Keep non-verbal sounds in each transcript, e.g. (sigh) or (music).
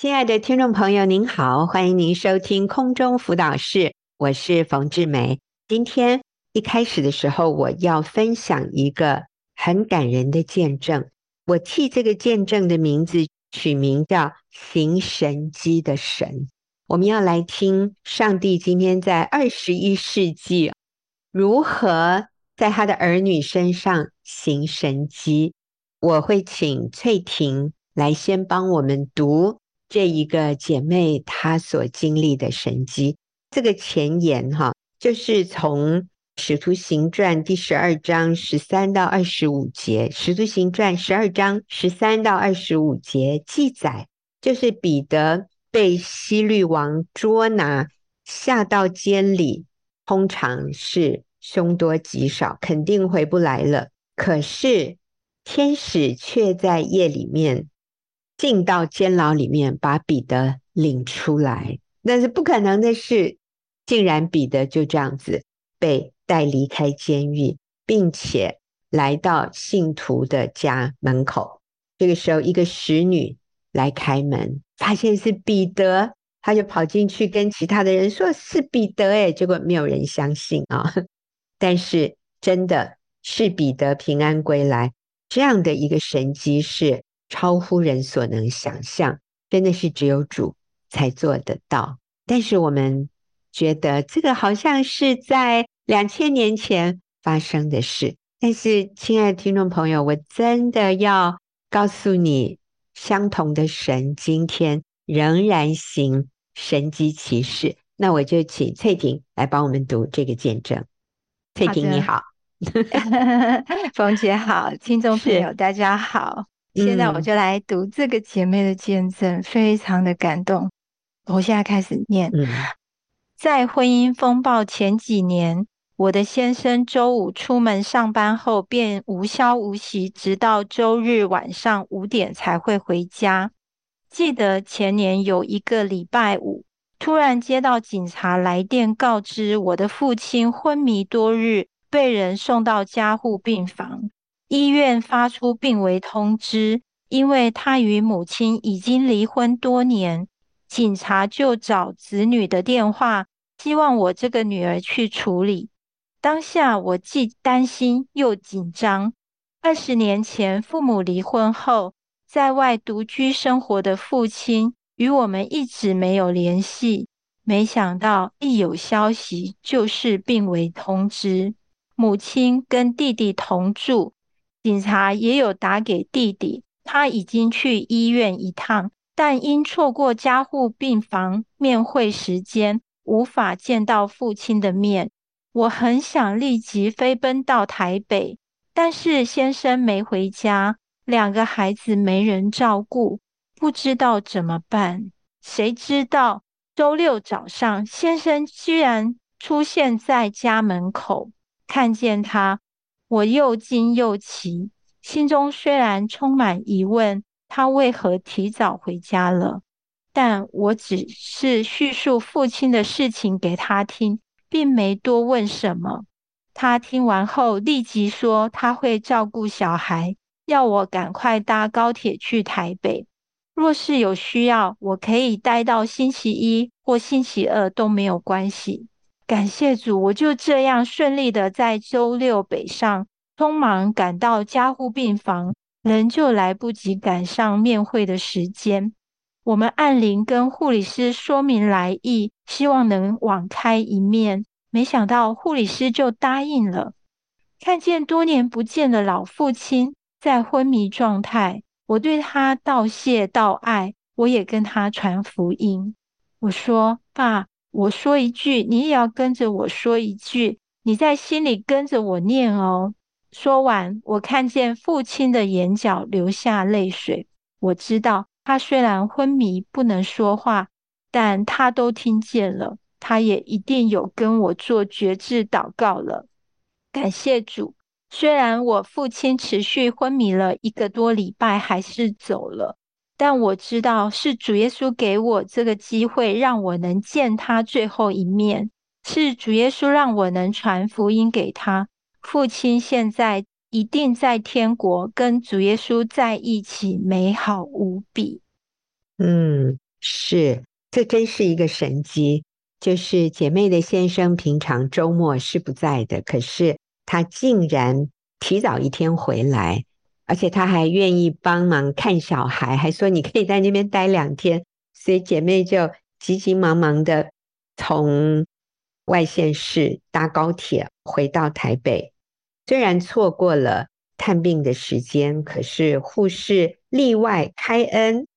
亲爱的听众朋友，您好，欢迎您收听空中辅导室，我是冯志梅。今天一开始的时候，我要分享一个很感人的见证。我替这个见证的名字取名叫“行神迹的神”。我们要来听上帝今天在二十一世纪如何在他的儿女身上行神迹。我会请翠婷来先帮我们读。这一个姐妹她所经历的神迹，这个前言哈，就是从《使徒行传》第十二章十三到二十五节，《使徒行传》十二章十三到二十五节记载，就是彼得被希律王捉拿，下到监里，通常是凶多吉少，肯定回不来了。可是天使却在夜里面。进到监牢里面，把彼得领出来。但是不可能的是，竟然彼得就这样子被带离开监狱，并且来到信徒的家门口。这个时候，一个使女来开门，发现是彼得，他就跑进去跟其他的人说是彼得。诶，结果没有人相信啊。但是真的是彼得平安归来，这样的一个神迹是。超乎人所能想象，真的是只有主才做得到。但是我们觉得这个好像是在两千年前发生的事。但是，亲爱的听众朋友，我真的要告诉你，相同的神今天仍然行神机奇事。那我就请翠婷来帮我们读这个见证。翠婷你好，(laughs) (laughs) 冯姐好，听众朋友大家好。现在我就来读这个姐妹的见证，嗯、非常的感动。我现在开始念。嗯、在婚姻风暴前几年，我的先生周五出门上班后便无消无息，直到周日晚上五点才会回家。记得前年有一个礼拜五，突然接到警察来电，告知我的父亲昏迷多日，被人送到加护病房。医院发出病危通知，因为他与母亲已经离婚多年，警察就找子女的电话，希望我这个女儿去处理。当下我既担心又紧张。二十年前父母离婚后，在外独居生活的父亲与我们一直没有联系，没想到一有消息就是病危通知。母亲跟弟弟同住。警察也有打给弟弟，他已经去医院一趟，但因错过加护病房面会时间，无法见到父亲的面。我很想立即飞奔到台北，但是先生没回家，两个孩子没人照顾，不知道怎么办。谁知道周六早上，先生居然出现在家门口，看见他。我又惊又奇，心中虽然充满疑问，他为何提早回家了？但我只是叙述父亲的事情给他听，并没多问什么。他听完后立即说他会照顾小孩，要我赶快搭高铁去台北。若是有需要，我可以待到星期一或星期二都没有关系。感谢主，我就这样顺利的在周六北上，匆忙赶到加护病房，仍旧来不及赶上面会的时间。我们按铃跟护理师说明来意，希望能网开一面，没想到护理师就答应了。看见多年不见的老父亲在昏迷状态，我对他道谢道爱，我也跟他传福音。我说：“爸。”我说一句，你也要跟着我说一句，你在心里跟着我念哦。说完，我看见父亲的眼角流下泪水。我知道他虽然昏迷不能说话，但他都听见了，他也一定有跟我做决志祷告了。感谢主，虽然我父亲持续昏迷了一个多礼拜，还是走了。但我知道是主耶稣给我这个机会，让我能见他最后一面。是主耶稣让我能传福音给他。父亲现在一定在天国，跟主耶稣在一起，美好无比。嗯，是，这真是一个神迹。就是姐妹的先生平常周末是不在的，可是他竟然提早一天回来，而且他还愿意帮忙看小孩，还说你可以在那边待两天。所以姐妹就急急忙忙的从外县市搭高铁回到台北。虽然错过了探病的时间，可是护士例外开恩，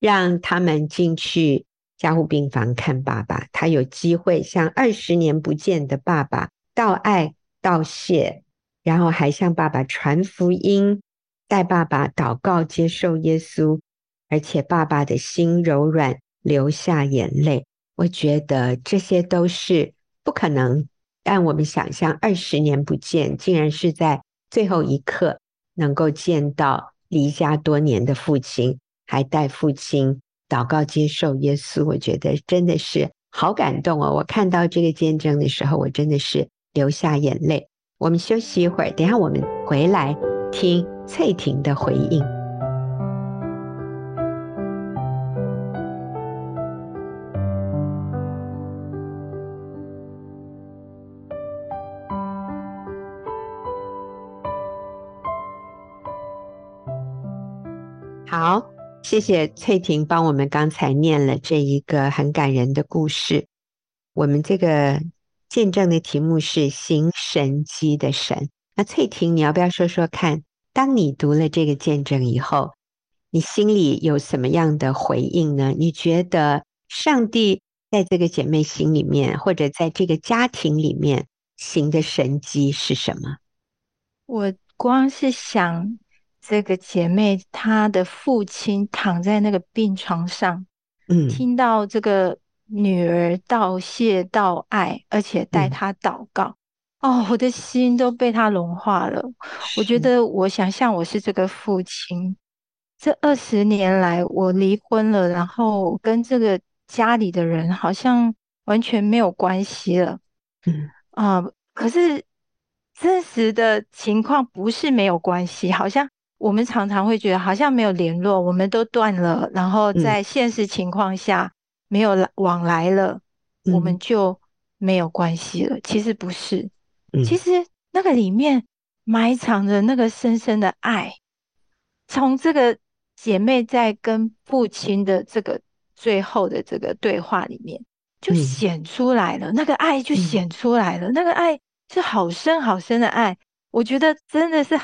让他们进去。加护病房看爸爸，他有机会向二十年不见的爸爸道爱道谢，然后还向爸爸传福音，带爸爸祷告接受耶稣，而且爸爸的心柔软，流下眼泪。我觉得这些都是不可能，但我们想象二十年不见，竟然是在最后一刻能够见到离家多年的父亲，还带父亲。祷告接受耶稣，我觉得真的是好感动哦！我看到这个见证的时候，我真的是流下眼泪。我们休息一会儿，等下我们回来听翠婷的回应。好。谢谢翠婷帮我们刚才念了这一个很感人的故事。我们这个见证的题目是“行神迹的神”。那翠婷，你要不要说说看？当你读了这个见证以后，你心里有什么样的回应呢？你觉得上帝在这个姐妹心里面，或者在这个家庭里面行的神迹是什么？我光是想。这个姐妹，她的父亲躺在那个病床上，嗯，听到这个女儿道谢道爱，而且带她祷告，嗯，哦，我的心都被他融化了。我觉得，我想象我是这个父亲，这二十年来我离婚了，然后跟这个家里的人好像完全没有关系了，嗯啊，呃，可是真实的情况不是没有关系，好像。我们常常会觉得好像没有联络，我们都断了，然后在现实情况下没有来往来了，嗯，我们就没有关系了。其实不是，嗯，其实那个里面埋藏着那个深深的爱。从这个姐妹在跟父亲的这个最后的这个对话里面，就显出来了，嗯，那个爱就显出来了，嗯，那个爱是好深好深的爱。我觉得真的是。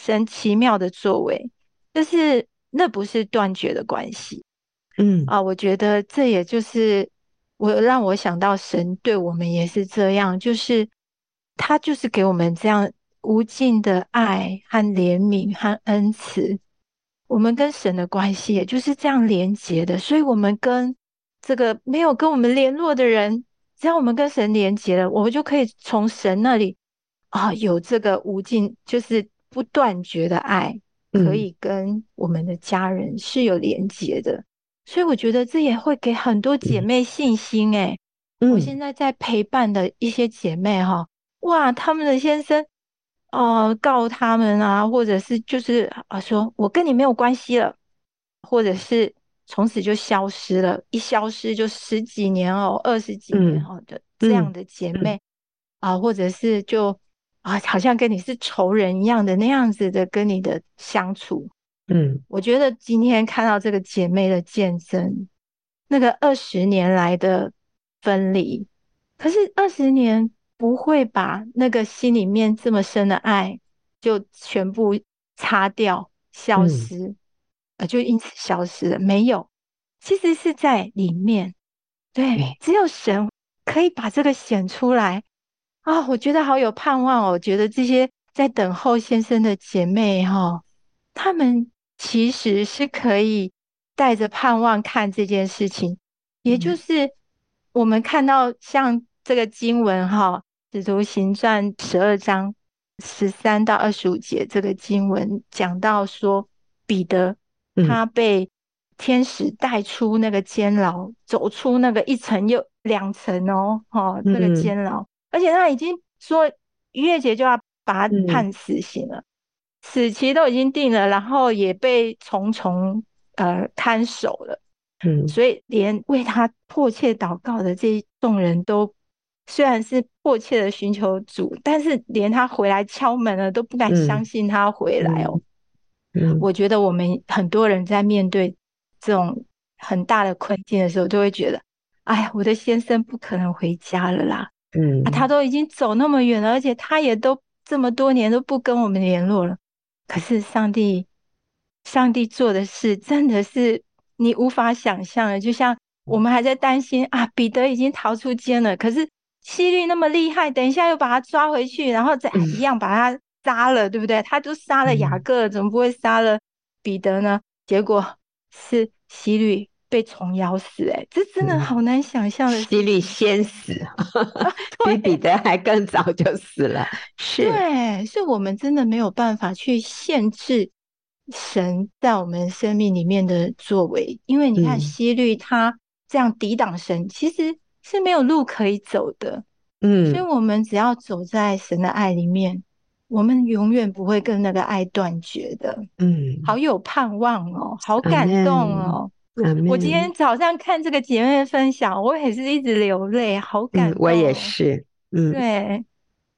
神奇妙的作为，就是那不是断绝的关系，嗯啊，我觉得这也就是我让我想到神对我们也是这样，就是他就是给我们这样无尽的爱和怜悯和恩慈，我们跟神的关系也就是这样连结的，所以我们跟这个没有跟我们联络的人，只要我们跟神连结了，我们就可以从神那里啊有这个无尽，就是。不断绝的爱可以跟我们的家人是有连结的，嗯，所以我觉得这也会给很多姐妹信心，欸。哎，嗯，我现在在陪伴的一些姐妹哈，哇，他们的先生哦，呃，告他们啊，或者是就是啊，说我跟你没有关系了，或者是从此就消失了，一消失就十几年哦，二十几年哦的，嗯，这样的姐妹，嗯，啊，或者是就。啊，好像跟你是仇人一样的那样子的跟你的相处，嗯，我觉得今天看到这个姐妹的见证，那个二十年来的分离，可是二十年不会把那个心里面这么深的爱就全部擦掉、消失，嗯，呃，就因此消失了。没有，其实是在里面，对，只有神可以把这个显出来。啊、哦，我觉得好有盼望哦！我觉得这些在等候先生的姐妹哈、哦，她们其实是可以带着盼望看这件事情，也就是我们看到像这个经文哈，哦《使徒行传》十二章十三到二十五节这个经文讲到说，彼得他被天使带出那个监牢，走出那个一层又两层哦，哈，那个监牢。而且他已经说逾越节就要把他判死刑了，嗯、死期都已经定了，然后也被重重呃看守了。嗯，所以连为他迫切祷告的这众人都，虽然是迫切的寻求主，但是连他回来敲门了都不敢相信他回来哦。嗯，嗯，我觉得我们很多人在面对这种很大的困境的时候，都会觉得，哎呀，我的先生不可能回家了啦。嗯，啊，他都已经走那么远了，而且他也都这么多年都不跟我们联络了。可是上帝，上帝做的事真的是。你无法想象的，就像我们还在担心啊，彼得已经逃出监了，可是希律那么厉害，等一下又把他抓回去，然后再一样把他杀了，嗯、对不对？他就杀了雅各，怎么不会杀了彼得呢？结果是希律被虫咬死，哎，这真的好难想象的。希律先死，(laughs) 比彼得还更早就死了，是，对，是我们真的没有办法去限制。神在我们生命里面的作为，因为你看希律他这样抵挡神，嗯、其实是没有路可以走的。嗯，所以我们只要走在神的爱里面，我们永远不会跟那个爱断绝的。嗯，好有盼望哦，好感动哦。我今天早上看这个姐妹分享，我也是一直流泪，好感动。嗯、我也是，嗯，对，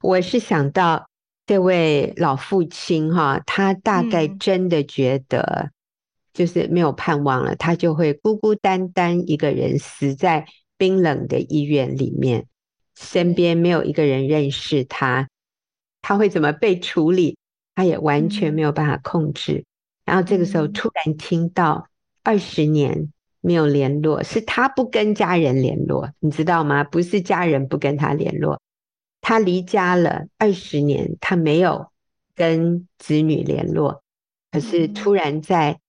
我是想到。这位老父亲哈，他大概真的觉得就是没有盼望了，嗯、他就会孤孤单单一个人死在冰冷的医院里面，身边没有一个人认识他，他会怎么被处理，他也完全没有办法控制。嗯、然后这个时候突然听到二十年没有联络，是他不跟家人联络，你知道吗？不是家人不跟他联络。他离家了二十年，他没有跟子女联络，可是突然在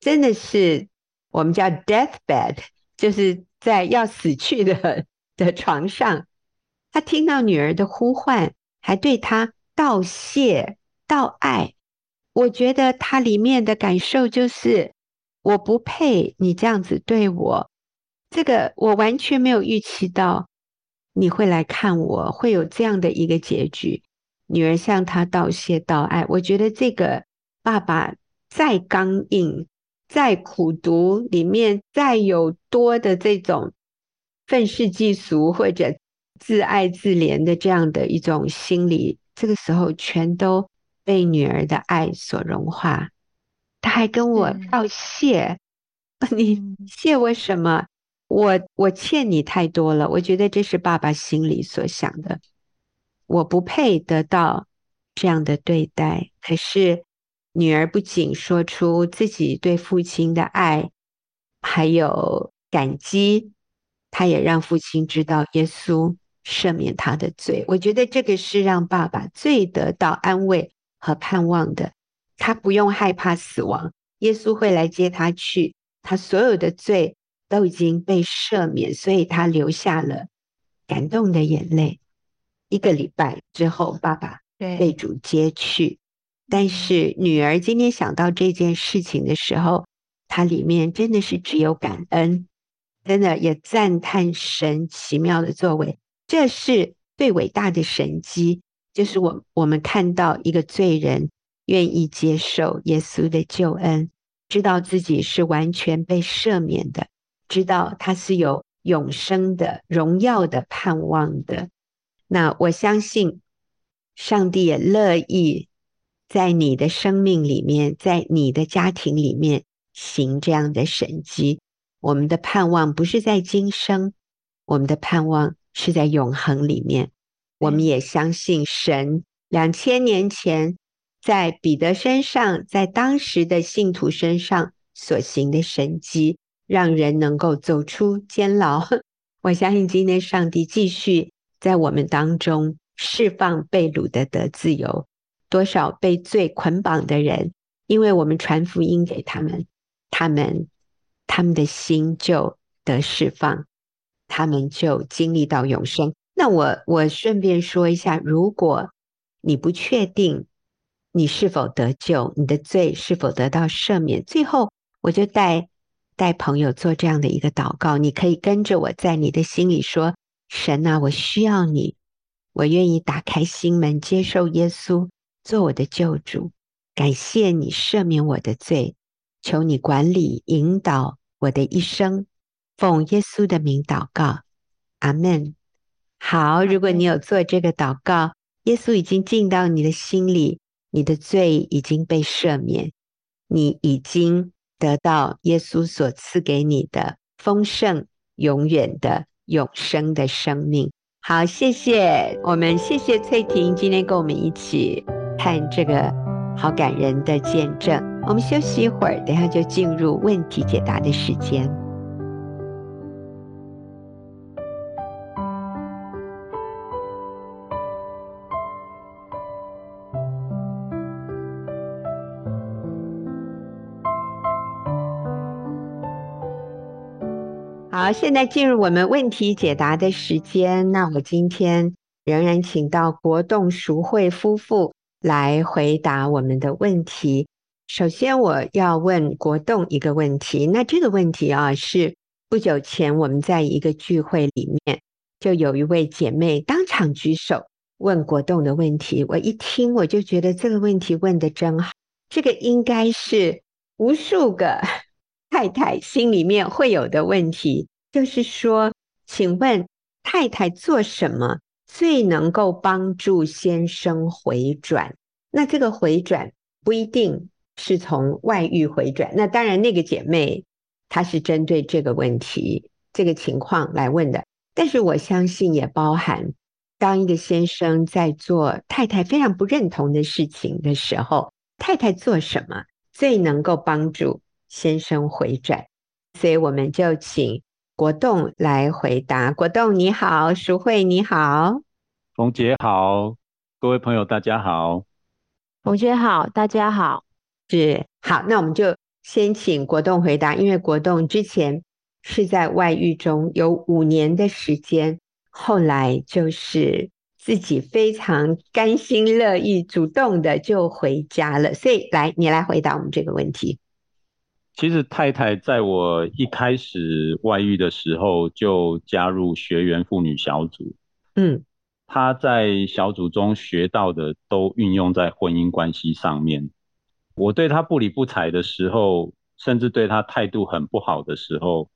真的是我们叫 deathbed，就是在要死去的的床上，他听到女儿的呼唤，还对他道谢道爱。我觉得他里面的感受就是我不配你这样子对我，这个我完全没有预期到。你会来看我，会有这样的一个结局。女儿向他道谢道爱，我觉得这个爸爸再刚硬、再苦读，里面再有多的这种愤世嫉俗或者自爱自怜的这样的一种心理，这个时候全都被女儿的爱所融化。他还跟我道谢，嗯、你谢我什么？我我欠你太多了，我觉得这是爸爸心里所想的。我不配得到这样的对待，可是女儿不仅说出自己对父亲的爱，还有感激，她也让父亲知道耶稣赦免他的罪。我觉得这个是让爸爸最得到安慰和盼望的。他不用害怕死亡，耶稣会来接他去，他所有的罪。都已经被赦免，所以他流下了感动的眼泪。一个礼拜之后，爸爸被主接去，对但是女儿今天想到这件事情的时候，她里面真的是只有感恩，真的也赞叹神奇妙的作为。这是最伟大的神迹，就是我我们看到一个罪人愿意接受耶稣的救恩，知道自己是完全被赦免的。知道他是有永生的荣耀的盼望的，那我相信上帝也乐意在你的生命里面，在你的家庭里面行这样的神迹。我们的盼望不是在今生，我们的盼望是在永恒里面。我们也相信神两千年前在彼得身上，在当时的信徒身上所行的神迹。让人能够走出监牢，(laughs) 我相信今天上帝继续在我们当中释放被掳的得自由，多少被罪捆绑的人，因为我们传福音给他们，他们他们的心就得释放，他们就经历到永生。那我我顺便说一下，如果你不确定你是否得救，你的罪是否得到赦免，最后我就带。带朋友做这样的一个祷告，你可以跟着我在你的心里说：“神啊，我需要你，我愿意打开心门，接受耶稣做我的救主。感谢你赦免我的罪，求你管理引导我的一生。奉耶稣的名祷告，阿门。好，如果你有做这个祷告，耶稣已经进到你的心里，你的罪已经被赦免，你已经得到耶稣所赐给你的丰盛、永远的永生的生命。好，谢谢我们，谢谢翠婷今天跟我们一起看这个好感人的见证。我们休息一会儿，等下就进入问题解答的时间。好，现在进入我们问题解答的时间。那我今天仍然请到国栋淑慧夫妇来回答我们的问题。首先，我要问国栋一个问题。那这个问题啊，是不久前我们在一个聚会里面，就有一位姐妹当场举手问国栋的问题。我一听，我就觉得这个问题问得真好。这个应该是无数个 (laughs) 太太心里面会有的问题。就是说，请问太太做什么最能够帮助先生回转？那这个回转不一定是从外遇回转。那当然，那个姐妹她是针对这个问题、这个情况来问的。但是我相信也包含，当一个先生在做太太非常不认同的事情的时候，太太做什么最能够帮助先生回转？所以我们就请。国栋来回答。国栋你好，淑慧你好，冯杰好，各位朋友大家好，冯姐好，大家好，是好，那我们就先请国栋回答，因为国栋之前是在外遇中有五年的时间，后来就是自己非常甘心乐意、主动的就回家了，所以来你来回答我们这个问题。其实太太在我一开始外遇的时候就加入学员妇女小组，嗯，她在小组中学到的都运用在婚姻关系上面。我对她不理不睬的时候，甚至对她态度很不好的时候，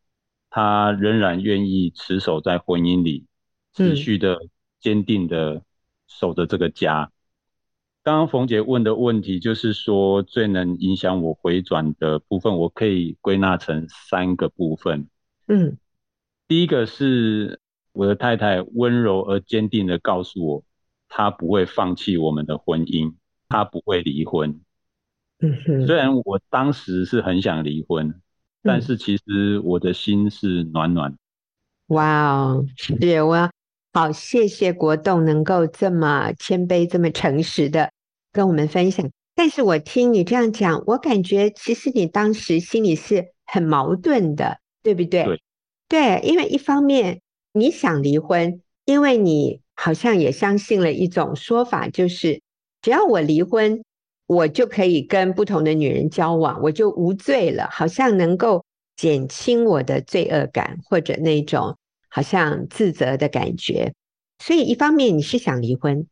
她仍然愿意持守在婚姻里，持续的坚定的守着这个家。刚刚冯姐问的问题，就是说最能影响我回转的部分，我可以归纳成三个部分。嗯，第一个是我的太太温柔而坚定的告诉我，她不会放弃我们的婚姻，她不会离婚。嗯哼，虽然我当时是很想离婚，嗯，但是其实我的心是暖暖。哇哦，是我好谢谢国栋能够这么谦卑、这么诚实的。跟我们分享，但是我听你这样讲，我感觉其实你当时心里是很矛盾的，对不对？对，对，因为一方面你想离婚，因为你好像也相信了一种说法，就是只要我离婚，我就可以跟不同的女人交往，我就无罪了，好像能够减轻我的罪恶感或者那种好像自责的感觉。所以一方面你是想离婚。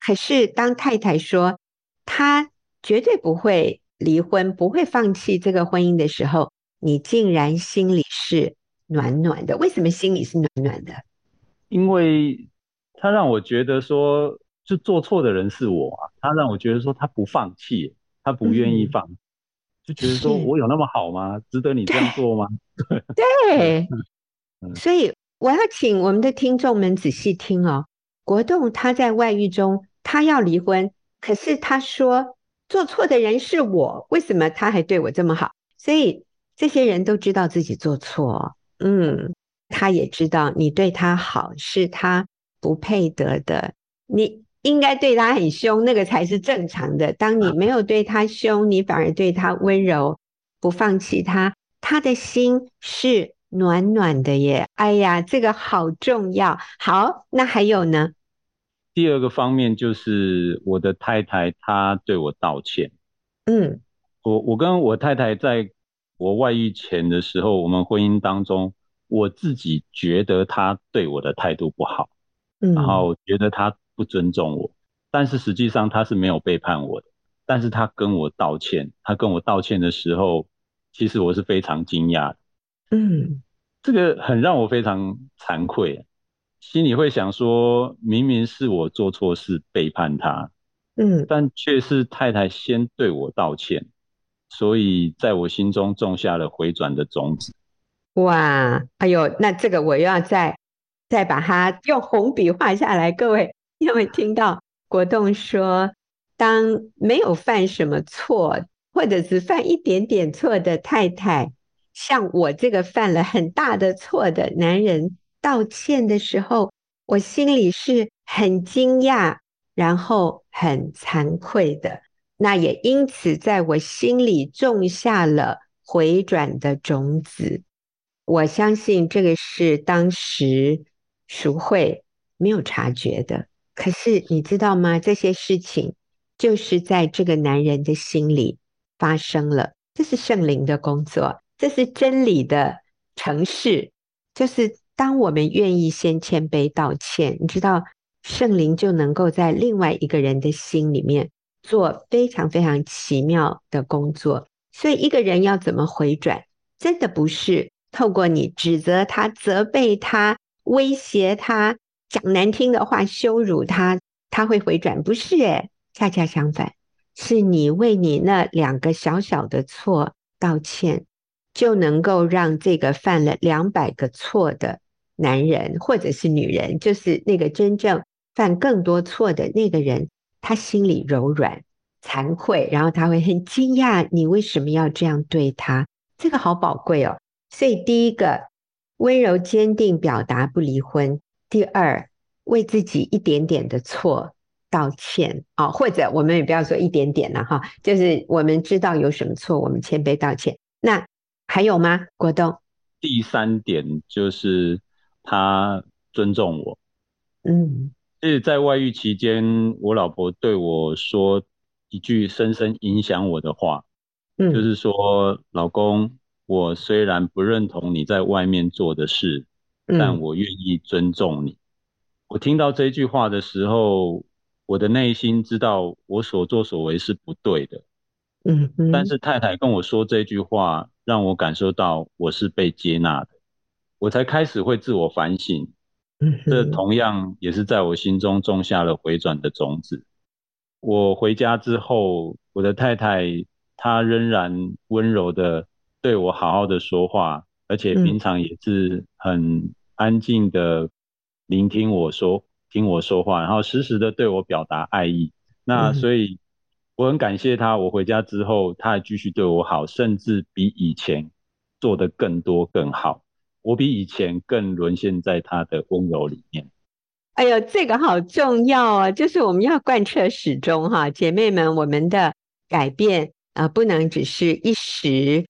可是，当太太说她绝对不会离婚，不会放弃这个婚姻的时候，你竟然心里是暖暖的。为什么心里是暖暖的？因为他让我觉得说，就做错的人是我啊。他让我觉得说，他不放弃，他不愿意放，嗯、就觉得说我有那么好吗？值得你这样做吗？(laughs) 对，所以我要请我们的听众们仔细听哦。国栋他在外遇中。他要离婚，可是他说做错的人是我，为什么他还对我这么好？所以这些人都知道自己做错，嗯，他也知道你对他好是他不配得的，你应该对他很凶，那个才是正常的。当你没有对他凶，你反而对他温柔，不放弃他，他的心是暖暖的耶。哎呀，这个好重要。好，那还有呢？第二个方面就是我的太太，她对我道歉。嗯，我我跟我太太在我外遇前的时候，我们婚姻当中，我自己觉得她对我的态度不好，嗯，然后觉得她不尊重我，但是实际上她是没有背叛我的。但是她跟我道歉，她跟我道歉的时候，其实我是非常惊讶的，嗯，这个很让我非常惭愧，心里会想说，明明是我做错事背叛他，嗯，但却是太太先对我道歉，所以在我心中种下了回转的种子。哇，哎呦，那这个我又要再再把它用红笔画下来。各位，因为听到国栋说，当没有犯什么错，或者是犯一点点错的太太，像我这个犯了很大的错的男人道歉的时候，我心里是很惊讶，然后很惭愧的。那也因此在我心里种下了回转的种子。我相信这个是当时淑慧没有察觉的，可是你知道吗？这些事情就是在这个男人的心里发生了，这是圣灵的工作，这是真理的城市。就是当我们愿意先谦卑道歉，你知道，圣灵就能够在另外一个人的心里面做非常非常奇妙的工作。所以，一个人要怎么回转，真的不是。透过你指责他、责备他、威胁他、讲难听的话、羞辱他，他会回转？不是诶，恰恰相反，是你为你那两个小小的错道歉，就能够让这个犯了两百个错的男人或者是女人，就是那个真正犯更多错的那个人，他心里柔软、惭愧，然后他会很惊讶，你为什么要这样对他？这个好宝贵哦。所以，第一个温柔坚定表达不离婚；第二，为自己一点点的错道歉啊，或者我们也不要说一点点了哈，就是我们知道有什么错，我们谦卑道歉。那还有吗？国栋？第三点就是他尊重我。嗯，就是在外遇期间，我老婆对我说一句深深影响我的话，嗯，就是说，老公。我虽然不认同你在外面做的事，但我愿意尊重你。嗯。我听到这句话的时候，我的内心知道我所作所为是不对的。嗯，但是太太跟我说这句话，让我感受到我是被接纳的，我才开始会自我反省。嗯，这同样也是在我心中种下了回转的种子。我回家之后，我的太太她仍然温柔的。对我好好的说话，而且平常也是很安静的聆听我说、嗯、听我说话，然后时时的对我表达爱意。那所以我很感谢她，我回家之后她还继续对我好，甚至比以前做的更多更好。我比以前更沦陷在他的温柔里面。哎呦，这个好重要啊！就是我们要贯彻始终哈，姐妹们，我们的改变啊、呃，不能只是一时。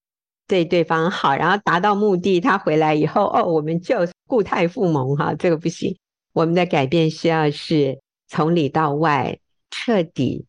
对对方好，然后达到目的，他回来以后，哦，我们就故态复萌哈，这个不行。我们的改变需要是从里到外彻底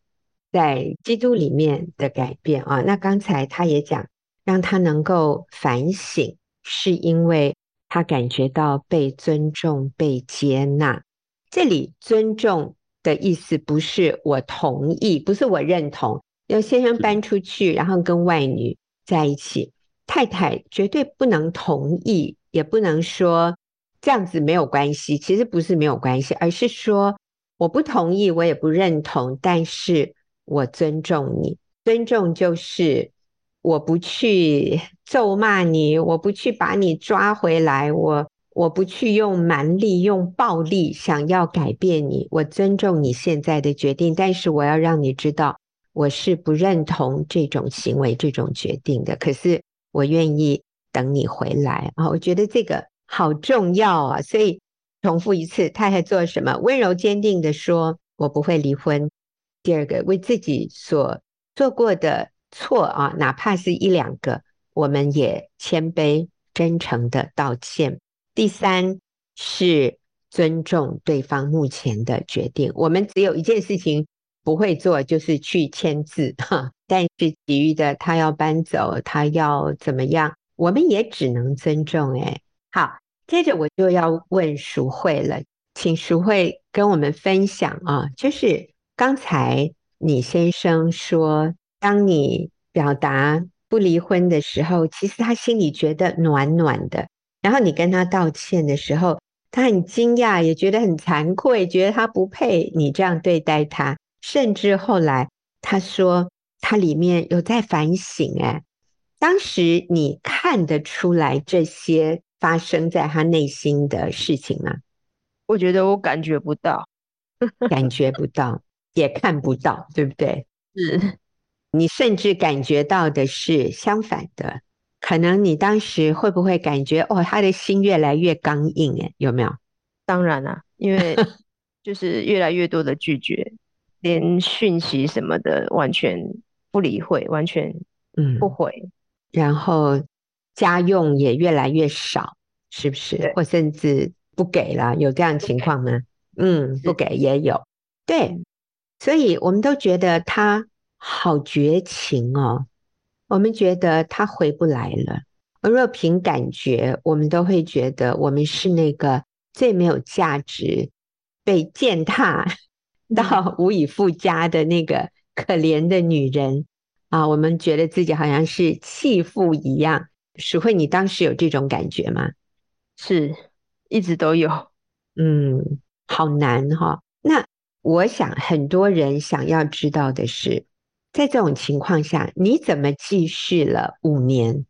在基督里面的改变啊。那刚才他也讲，让他能够反省，是因为他感觉到被尊重、被接纳。这里尊重的意思不是我同意，不是我认同。有先生搬出去，然后跟外女在一起。太太绝对不能同意，也不能说这样子没有关系。其实不是没有关系，而是说我不同意，我也不认同，但是我尊重你。尊重就是我不去咒骂你，我不去把你抓回来，我我不去用蛮力、用暴力想要改变你。我尊重你现在的决定，但是我要让你知道，我是不认同这种行为、这种决定的。可是。我愿意等你回来啊！我觉得这个好重要啊，所以重复一次，太太做什么？温柔坚定地说：“我不会离婚。”第二个，为自己所做过的错啊，哪怕是一两个，我们也谦卑真诚的道歉。第三是尊重对方目前的决定。我们只有一件事情不会做，就是去签字哈。(laughs) 但是其余的，他要搬走，他要怎么样，我们也只能尊重。哎，好，接着我就要问淑慧了，请淑慧跟我们分享啊，就是刚才你先生说，当你表达不离婚的时候，其实他心里觉得暖暖的。然后你跟他道歉的时候，他很惊讶，也觉得很惭愧，觉得他不配你这样对待他。甚至后来他说，他里面有在反省。哎，当时你看得出来这些发生在他内心的事情吗？我觉得我感觉不到，(laughs) 感觉不到，也看不到，对不对？是。你甚至感觉到的是相反的，可能你当时会不会感觉哦，他的心越来越刚硬？诶，有没有？当然啦、啊，因为 (laughs) 就是越来越多的拒绝，连讯息什么的完全不理会，完全嗯不回、嗯，然后家用也越来越少，是不是？或甚至不给了，有这样情况吗？嗯，不给也有，对，所以我们都觉得他。好绝情哦！我们觉得他回不来了。而若凭感觉，我们都会觉得我们是那个最没有价值、被践踏 (laughs) 到无以复加的那个可怜的女人啊！我们觉得自己好像是弃妇一样。淑慧，你当时有这种感觉吗？是，一直都有。嗯，好难哈、哦。那我想很多人想要知道的是。在这种情况下，你怎么继续了五年？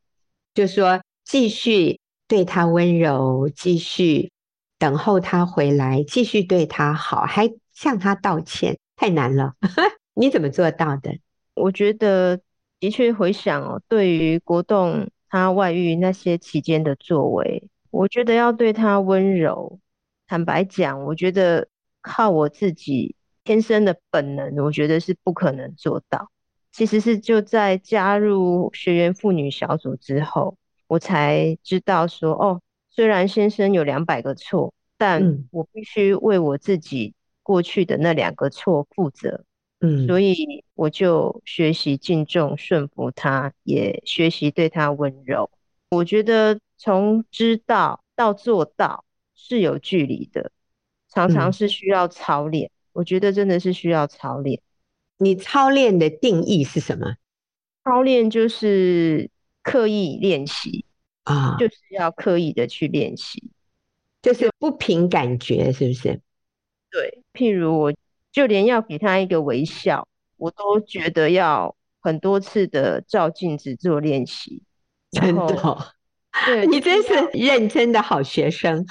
就说继续对他温柔，继续等候他回来，继续对他好，还向他道歉，太难了。(laughs) 你怎么做到的？我觉得的确回想哦，对于国栋他外遇那些期间的作为，我觉得要对他温柔。坦白讲，我觉得靠我自己。天生的本能，我觉得是不可能做到。其实是就在加入学员妇女小组之后，我才知道说，哦，虽然先生有两百个错，但我必须为我自己过去的那两个错负责。嗯，所以我就学习敬重、顺服他，也学习对他温柔。我觉得从知道到做到是有距离的，常常是需要操练。我觉得真的是需要操练。你操练的定义是什么？操练就是刻意练习啊，就是要刻意的去练习，就是不凭感觉，是不是？对，譬如我就连要给他一个微笑，我都觉得要很多次的照镜子做练习。真的哦？对，你真是认真的好学生。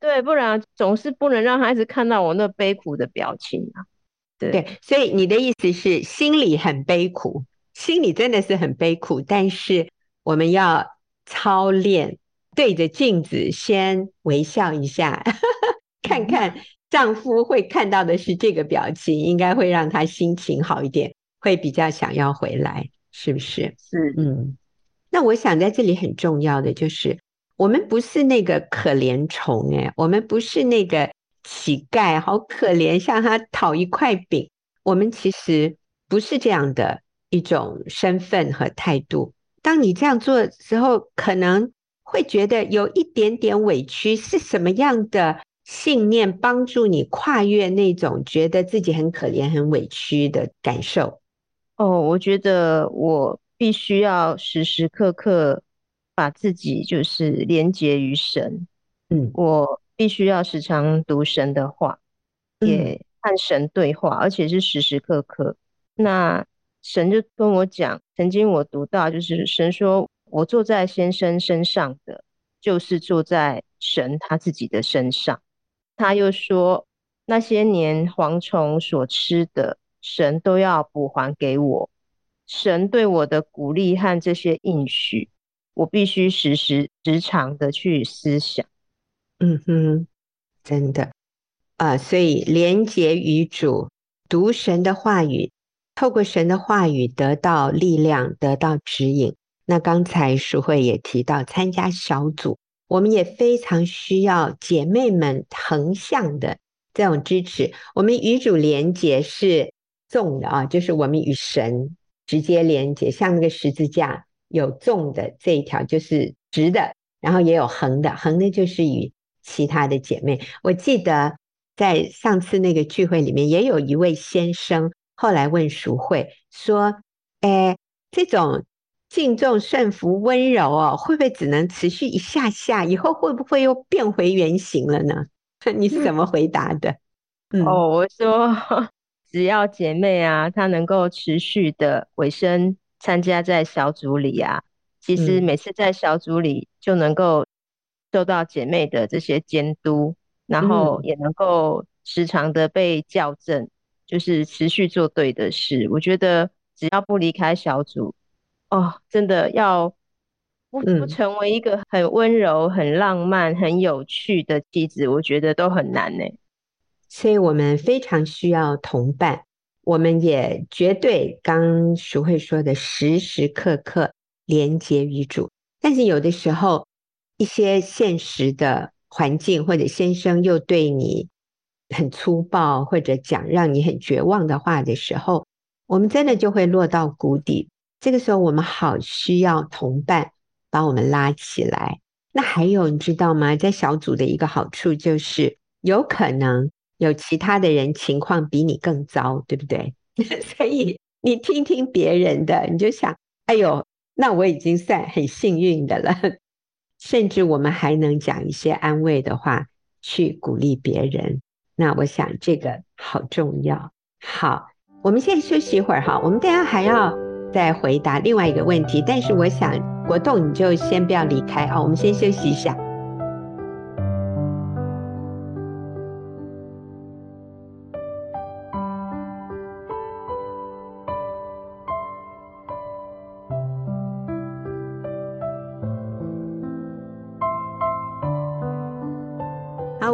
对，不然总是不能让孩子看到我那悲苦的表情啊。对，对，所以你的意思是心里很悲苦，心里真的是很悲苦，但是我们要操练，对着镜子先微笑一下，(laughs) 看看丈夫会看到的是这个表情，应该会让他心情好一点，会比较想要回来，是不是？是，嗯。那我想在这里很重要的就是。我们不是那个可怜虫诶，我们不是那个乞丐，好可怜，向他讨一块饼。我们其实不是这样的一种身份和态度。当你这样做的时候，可能会觉得有一点点委屈。是什么样的信念帮助你跨越那种觉得自己很可怜、很委屈的感受？哦，我觉得我必须要时时刻刻。把自己就是连结于神，嗯，我必须要时常读神的话，也和神对话，而且是时时刻刻。那神就跟我讲，曾经我读到，就是神说我坐在先生身上的，就是坐在神他自己的身上。他又说，那些年蝗虫所吃的，神都要补还给我。神对我的鼓励和这些应许。我必须时时时常的去思想，嗯哼，真的啊，所以连结于主，读神的话语，透过神的话语得到力量，得到指引。那刚才淑慧也提到参加小组，我们也非常需要姐妹们横向的这种支持。我们与主连结是纵的啊，就是我们与神直接连接，像那个十字架。有纵的这一条就是直的，然后也有横的，横的就是与其他的姐妹。我记得在上次那个聚会里面，也有一位先生后来问淑慧说：“哎，这种敬重、顺服、温柔哦，会不会只能持续一下下？以后会不会又变回原形了呢？(laughs) 你是怎么回答的？嗯、哦，我说，(laughs) 只要姐妹啊，她能够持续的委身参加在小组里啊，其实每次在小组里就能够受到姐妹的这些监督，然后也能够时常的被校正，就是持续做对的事。我觉得只要不离开小组。哦，真的要不不成为一个很温柔、很浪漫、很有趣的妻子，我觉得都很难呢。所以我们非常需要同伴，我们也绝对刚淑慧说的，时时刻刻连结于主。但是有的时候，一些现实的环境或者先生又对你很粗暴，或者讲让你很绝望的话的时候，我们真的就会落到谷底。这个时候，我们好需要同伴把我们拉起来。那还有，你知道吗？在小组的一个好处就是，有可能有其他的人情况比你更糟，对不对？(laughs) 所以你听听别人的，你就想，哎呦，那我已经算很幸运的了。甚至我们还能讲一些安慰的话，去鼓励别人。那我想这个好重要。好，我们现在休息一会儿哈，我们等下还要。再回答另外一个问题，但是我想国栋你就先不要离开哦，我们先休息一下。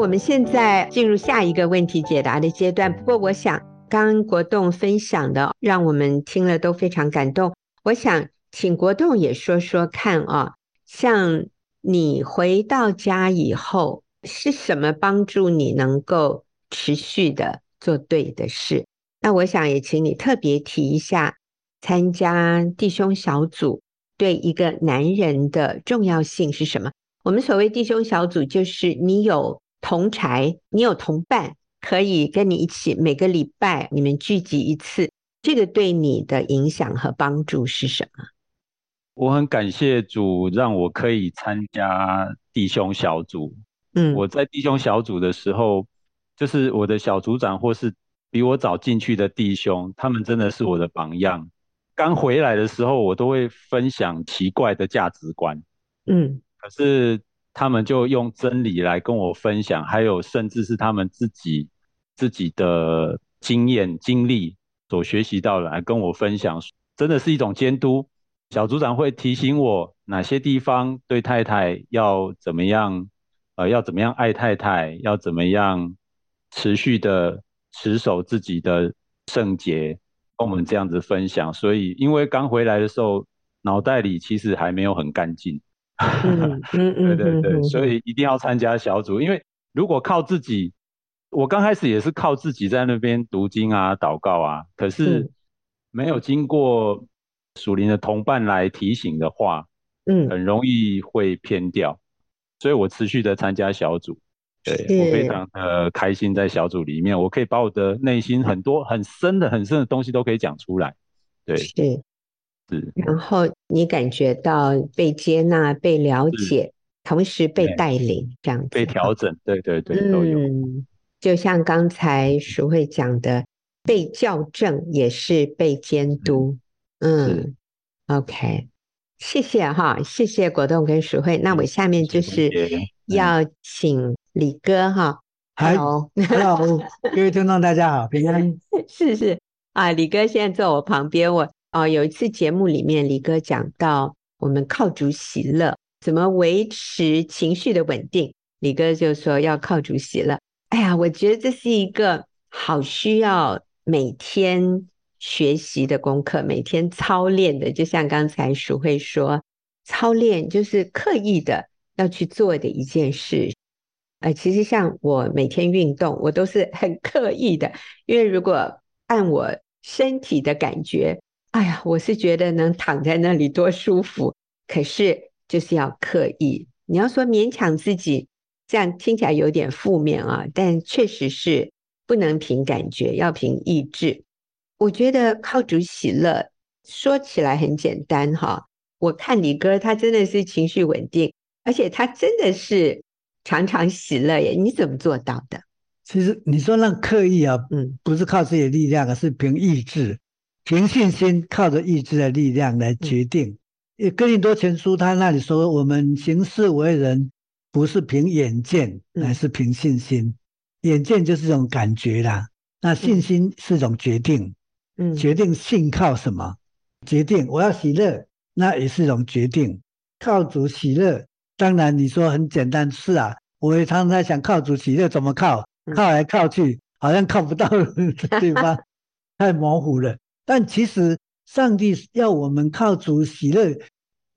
我们现在进入下一个问题解答的阶段。不过我想。刚国栋分享的，让我们听了都非常感动。我想请国栋也说说看啊，像你回到家以后，是什么帮助你能够持续的做对的事？那我想也请你特别提一下，参加弟兄小组对一个男人的重要性是什么？我们所谓弟兄小组，就是你有同柴，你有同伴。可以跟你一起每个礼拜你们聚集一次，这个对你的影响和帮助是什么？我很感谢主让我可以参加弟兄小组。嗯，我在弟兄小组的时候，就是我的小组长或是比我早进去的弟兄，他们真的是我的榜样。刚回来的时候，我都会分享奇怪的价值观。嗯，可是他们就用真理来跟我分享，还有甚至是他们自己。自己的经验、经历所学习到的来跟我分享，真的是一种监督。小组长会提醒我哪些地方对太太要怎么样，呃，要怎么样爱太太，要怎么样持续的持守自己的圣洁，跟我们这样子分享。所以，因为刚回来的时候，脑袋里其实还没有很干净。嗯嗯嗯，对对对，所以一定要参加小组，因为如果靠自己。我刚开始也是靠自己在那边读经啊、祷告啊，可是没有经过属灵的同伴来提醒的话，嗯，很容易会偏掉。所以我持续的参加小组，对，我非常的开心在小组里面，我可以把我的内心很多很深的、很深的东西都可以讲出来。对，是是。然后你感觉到被接纳、被了解，同时被带领，这样子被调整，对对对，都有。嗯就像刚才淑慧讲的，被校正也是被监督。嗯，OK，谢谢哈，谢谢果冻跟淑慧。那我下面就是要请李哥哈。Hello，Hello，各位听众大家好，平安。(laughs) 是是啊，李哥现在坐我旁边。我哦，有一次节目里面，李哥讲到我们靠主喜乐，怎么维持情绪的稳定？李哥就说要靠主喜乐。哎呀，我觉得这是一个好需要每天学习的功课，每天操练的。就像刚才淑慧说，操练就是刻意的要去做的一件事。呃，其实像我每天运动，我都是很刻意的，因为如果按我身体的感觉，哎呀，我是觉得能躺在那里多舒服。可是就是要刻意，你要说勉强自己。这样听起来有点负面啊，但确实是不能凭感觉，要凭意志。我觉得靠主喜乐，说起来很简单哈，我看你哥，他真的是情绪稳定，而且他真的是常常喜乐耶。你怎么做到的？其实你说那刻意啊，嗯，不是靠自己的力量，而是凭意志、凭信心，靠着意志的力量来决定。嗯，哥林多前书他那里说，我们行事为人不是凭眼见，乃是凭信心。嗯，眼见就是一种感觉啦，那信心是一种决定。嗯，决定信靠什么？决定我要喜乐，那也是一种决定。靠主喜乐，当然你说很简单，是啊，我也常常在想靠主喜乐怎么靠。靠来靠去，好像靠不到的地方，(laughs) 太模糊了。但其实上帝要我们靠主喜乐，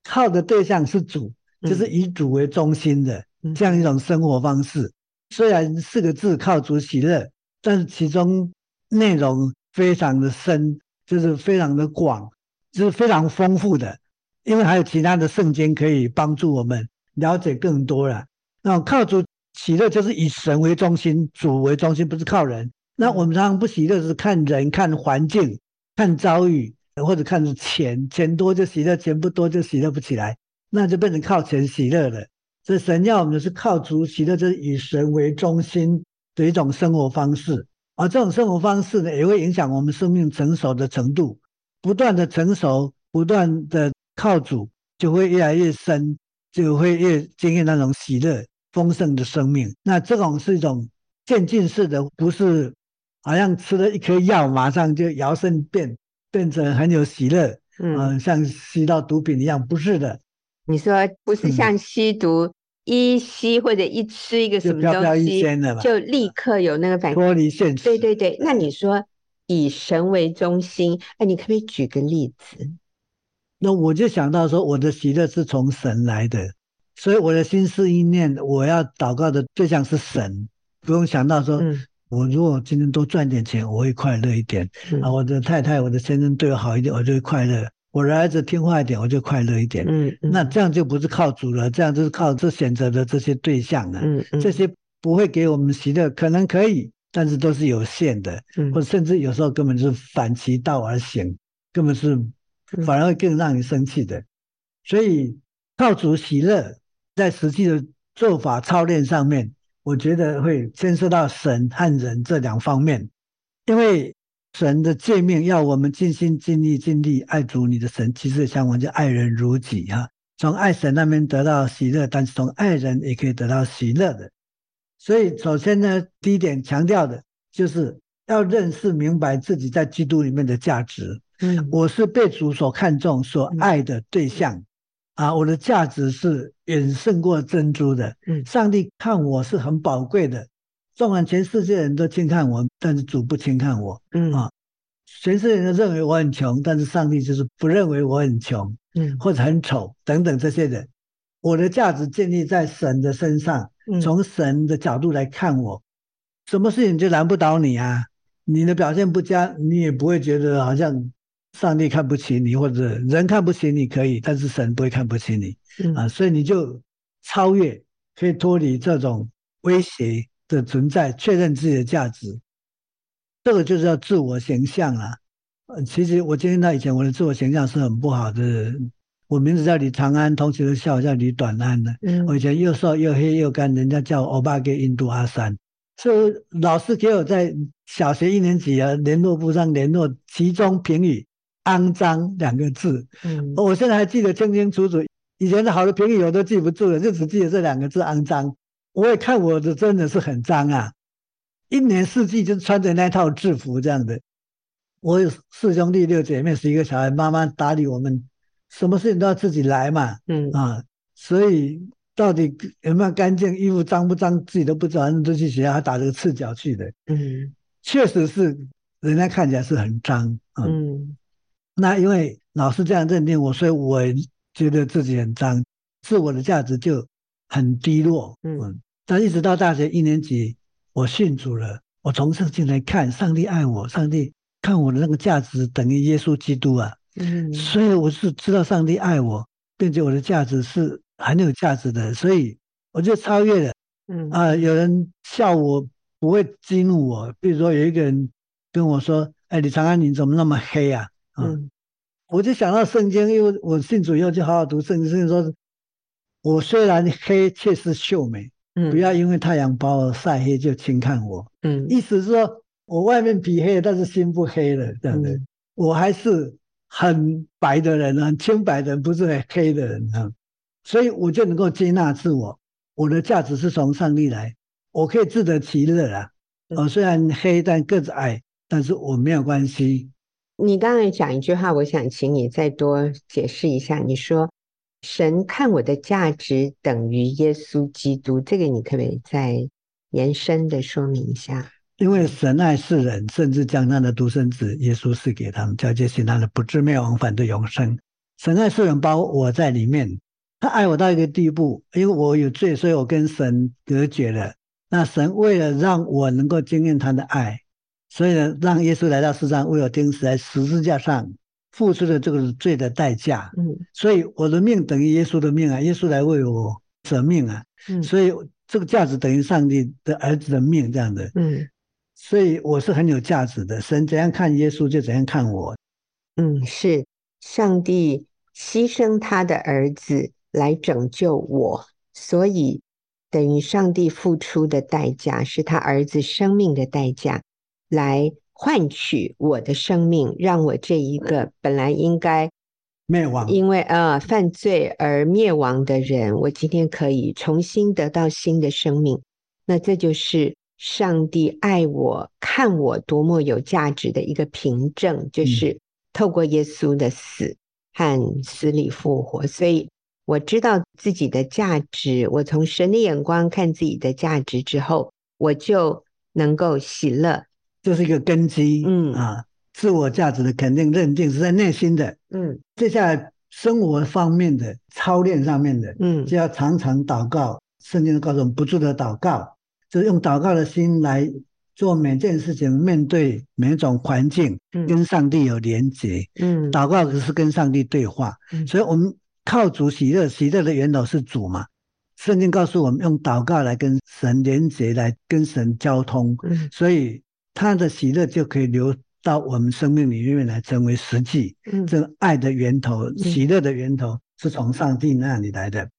靠的对象是主，就是以主为中心的这样一种生活方式。虽然四个字靠主喜乐，但是其中内容非常的深，就是非常的广，就是非常丰富的。因为还有其他的圣经可以帮助我们了解更多了。那靠主。喜乐就是以神为中心，主为中心，不是靠人。那我们常常不喜乐，是看人、看环境、看遭遇，或者看钱，钱多就喜乐，钱不多就喜乐不起来，那就变成靠钱喜乐了。所以神要我们是靠主喜乐，就是以神为中心的一种生活方式。而这种生活方式呢，也会影响我们生命成熟的程度，不断的成熟，不断的靠主，就会越来越深，就会越经验那种喜乐。丰盛的生命，那这种是一种渐进式的，不是好像吃了一颗药，马上就摇身变变成很有喜乐，嗯、呃，像吸到毒品一样，不是的。你说不是像吸毒，嗯、一吸或者一吃一个什么东西，就飘飘一仙了，就立刻有那个反应，脱离现实。对对对，那你说以神为中心，哎，你可不可以举个例子？那我就想到说，我的喜乐是从神来的。所以我的心思意念，我要祷告的对象是神，不用想到说，我如果今天多赚点钱，我会快乐一点啊。我的太太、我的先生对我好一点，我就会快乐。我的儿子听话一点，我就快乐一点。嗯，那这样就不是靠主了，这样就是靠这选择的这些对象了。嗯，这些不会给我们喜乐，可能可以，但是都是有限的，或甚至有时候根本就是反其道而行，根本是反而会更让你生气的。所以靠主喜乐。在实际的做法操练上面，我觉得会牵涉到神和人这两方面，因为神的诫命要我们尽心尽力尽力爱主你的神，其实像我就爱人如己哈。从爱神那边得到喜乐，但是从爱人也可以得到喜乐的。所以首先呢，第一点强调的就是要认识明白自己在基督里面的价值。嗯，我是被主所看重、所爱的对象。啊，我的价值是远胜过珍珠的。嗯，上帝看我是很宝贵的，纵然全世界人都轻看我，但是主不轻看我。嗯啊，全世界人都认为我很穷，但是上帝就是不认为我很穷，嗯，或者很丑等等这些人。我的价值建立在神的身上，从神的角度来看我，什么事情就难不倒你啊？你的表现不佳，你也不会觉得好像。上帝看不起你，或者人看不起你，可以，但是神不会看不起你，嗯、啊，所以你就超越，可以脱离这种威胁的存在，确认自己的价值。这个就是要自我形象啊。其实我今天到以前，我的自我形象是很不好的。我名字叫李长安，同学都笑我叫李短安的。嗯、我以前又瘦又黑又干，人家叫我欧巴给印度阿三。所以老师给我在小学一年级啊联络簿上联络其中评语。肮脏两个字，嗯，我现在还记得清清楚楚。以前的好的评语我都记不住了，就只记得这两个字肮脏。我也看我的真的是很脏啊，一年四季就穿着那套制服这样的。我有四兄弟六姐妹，十一个小孩，妈妈打理我们，什么事情都要自己来嘛，嗯啊，所以到底有没有干净，衣服脏不脏，自己都不知道，反正都去学校还打这个赤脚去的，嗯，确实是人家看起来是很脏，嗯。那因为老师这样认定我，所以我觉得自己很脏，自我的价值就很低落。嗯，但一直到大学一年级，我信主了，我从圣经来看，上帝爱我，上帝看我的那个价值等于耶稣基督啊。嗯，所以我是知道上帝爱我，并且我的价值是很有价值的，所以我就超越了。嗯啊，有人笑我不会激怒我，比如说有一个人跟我说：“哎，李长安，你怎么那么黑啊？”嗯，我就想到圣经，因为我信主以后就好好读圣经。圣经说，我虽然黑，却是秀美。嗯，不要因为太阳把我晒黑就轻看我。嗯，意思是说我外面皮黑，但是心不黑了，这样的，嗯、我还是很白的人，很清白的人，不是很黑的人啊。所以我就能够接纳自我，我的价值是从上帝来，我可以自得其乐啊。我、嗯、虽然黑，但个子矮，但是我没有关系。你刚才讲一句话，我想请你再多解释一下。你说。神看我的价值等于耶稣基督，这个你可不可以再延伸的说明一下？因为神爱世人，甚至将他的独生子耶稣赐给他们，叫这信他的不至灭亡，反对永生。神爱世人，包括我在里面，他爱我到一个地步，因为我有罪，所以我跟神隔绝了。那神为了让我能够经验他的爱，所以呢，让耶稣来到世上，为我钉死在十字架上。付出的这个罪的代价，嗯，所以我的命等于耶稣的命啊，耶稣来为我舍命啊，嗯，所以这个价值等于上帝的儿子的命这样的，嗯，所以我是很有价值的。神怎样看耶稣，就怎样看我，嗯，是。上帝牺牲他的儿子来拯救我，所以等于上帝付出的代价是他儿子生命的代价来。换取我的生命，让我这一个本来应该灭亡，因为呃犯罪而灭亡的人，我今天可以重新得到新的生命。那这就是上帝爱我、看我多么有价值的一个凭证，就是透过耶稣的死和死里复活，所以我知道自己的价值。我从神的眼光看自己的价值之后，我就能够喜乐。这是一个根基，嗯。啊，自我价值的肯定认定是在内心的，嗯，接下来生活方面的操练上面的，嗯，就要常常祷告。圣经告诉我们，不住的祷告，就是用祷告的心来做每件事情，面对每一种环境，跟上帝有连结，嗯，祷告只是跟上帝对话，嗯，所以我们靠主喜乐，喜乐的源头是主嘛。圣经告诉我们，用祷告来跟神连结，来跟神交通，嗯，所以。他的喜乐就可以流到我们生命里面来，成为实际。嗯，这个爱的源头、喜乐的源头是从上帝那里来的。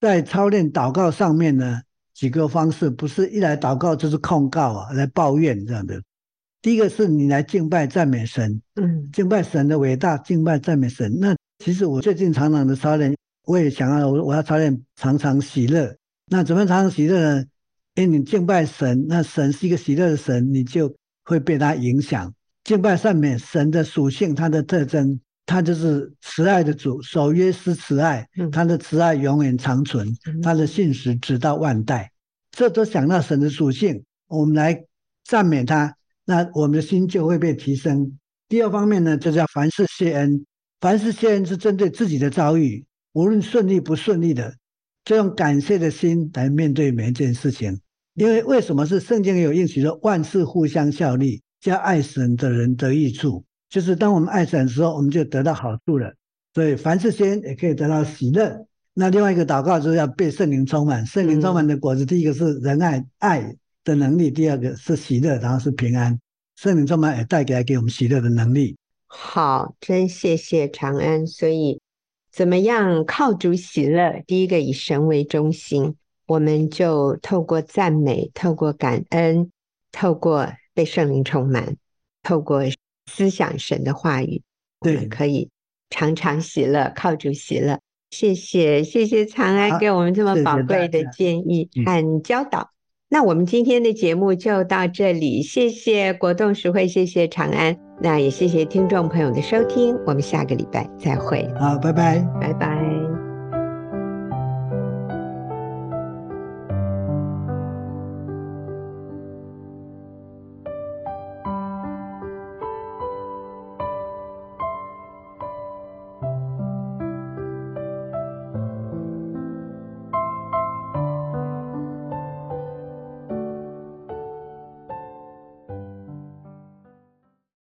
在操练祷告上面呢，几个方式不是一来祷告就是控告啊，来抱怨这样的。第一个是你来敬拜赞美神，嗯，敬拜神的伟大，敬拜赞美神。那其实我最近常常的操练，我也想要我我要操练常常喜乐。那怎么常常喜乐呢？哎，你敬拜神，那神是一个喜乐的神，你就会被他影响。敬拜上面神的属性，他的特征，他就是慈爱的主，守约是慈爱，他的慈爱永远长存，他的信实直到万代。这都想到神的属性，我们来赞美他，那我们的心就会被提升。第二方面呢，就叫凡事谢恩，凡事谢恩是针对自己的遭遇，无论顺利不顺利的。就用感谢的心来面对每一件事情，因为为什么是圣经有应许说万事互相效力，叫爱神的人得益处，就是当我们爱神的时候，我们就得到好处了。所以凡事先也可以得到喜乐。那另外一个祷告就是要被圣灵充满，圣灵充满的果子，第一个是仁爱爱的能力，第二个是喜乐，然后是平安。圣灵充满也带给来给我们喜乐的能力。好，真谢谢长安，所以。怎么样靠主喜乐？第一个以神为中心，我们就透过赞美，透过感恩，透过被圣灵充满，透过思想神的话语，对，我们可以常常喜乐，靠主喜乐。谢谢，谢谢长安给我们这么宝贵的建议和教导。那我们今天的节目就到这里，谢谢国栋实惠，谢谢长安，那也谢谢听众朋友的收听，我们下个礼拜再会。好，拜拜，拜拜。